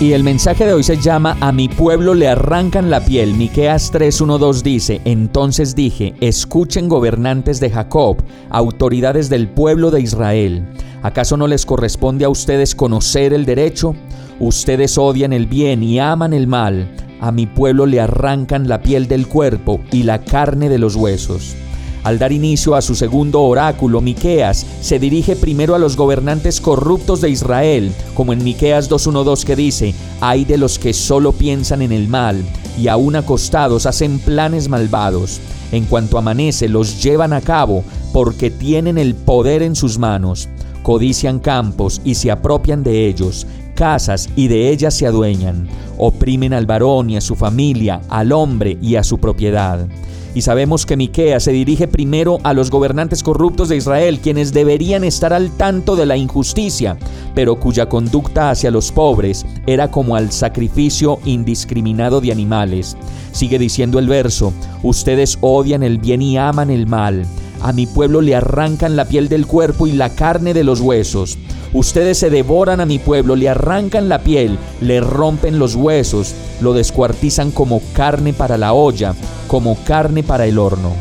Y el mensaje de hoy se llama A mi pueblo le arrancan la piel. Miqueas 3:12 dice: Entonces dije: Escuchen gobernantes de Jacob, autoridades del pueblo de Israel. ¿Acaso no les corresponde a ustedes conocer el derecho? Ustedes odian el bien y aman el mal. A mi pueblo le arrancan la piel del cuerpo y la carne de los huesos. Al dar inicio a su segundo oráculo, Miqueas se dirige primero a los gobernantes corruptos de Israel, como en Miqueas 2:12 que dice: "Hay de los que solo piensan en el mal y aún acostados hacen planes malvados. En cuanto amanece los llevan a cabo porque tienen el poder en sus manos. Codician campos y se apropian de ellos, casas y de ellas se adueñan. Oprimen al varón y a su familia, al hombre y a su propiedad." Y sabemos que Miquea se dirige primero a los gobernantes corruptos de Israel, quienes deberían estar al tanto de la injusticia, pero cuya conducta hacia los pobres era como al sacrificio indiscriminado de animales. Sigue diciendo el verso, ustedes odian el bien y aman el mal. A mi pueblo le arrancan la piel del cuerpo y la carne de los huesos. Ustedes se devoran a mi pueblo, le arrancan la piel, le rompen los huesos, lo descuartizan como carne para la olla, como carne para el horno.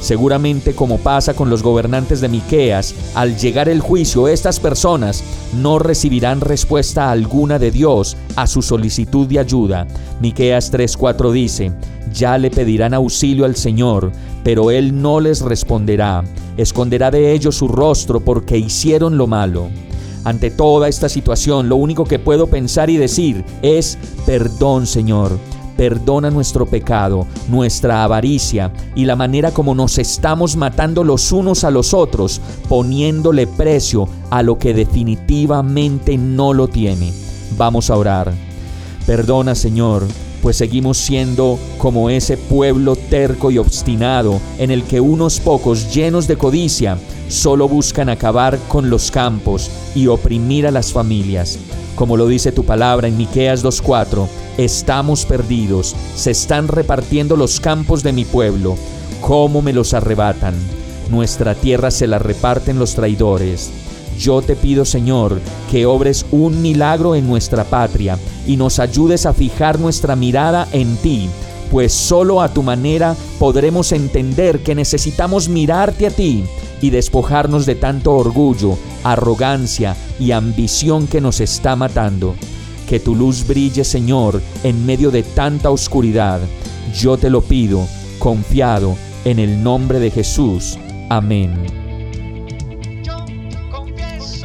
Seguramente como pasa con los gobernantes de Miqueas, al llegar el juicio estas personas no recibirán respuesta alguna de Dios a su solicitud de ayuda. Miqueas 3:4 dice: "Ya le pedirán auxilio al Señor, pero él no les responderá. Esconderá de ellos su rostro porque hicieron lo malo." Ante toda esta situación, lo único que puedo pensar y decir es, perdón Señor, perdona nuestro pecado, nuestra avaricia y la manera como nos estamos matando los unos a los otros, poniéndole precio a lo que definitivamente no lo tiene. Vamos a orar. Perdona Señor, pues seguimos siendo como ese pueblo terco y obstinado en el que unos pocos llenos de codicia solo buscan acabar con los campos y oprimir a las familias. Como lo dice tu palabra en Miqueas 2:4, Estamos perdidos, se están repartiendo los campos de mi pueblo. ¿Cómo me los arrebatan? Nuestra tierra se la reparten los traidores. Yo te pido, Señor, que obres un milagro en nuestra patria y nos ayudes a fijar nuestra mirada en ti, pues solo a tu manera podremos entender que necesitamos mirarte a ti y despojarnos de tanto orgullo, arrogancia y ambición que nos está matando. Que tu luz brille, Señor, en medio de tanta oscuridad. Yo te lo pido, confiado en el nombre de Jesús. Amén.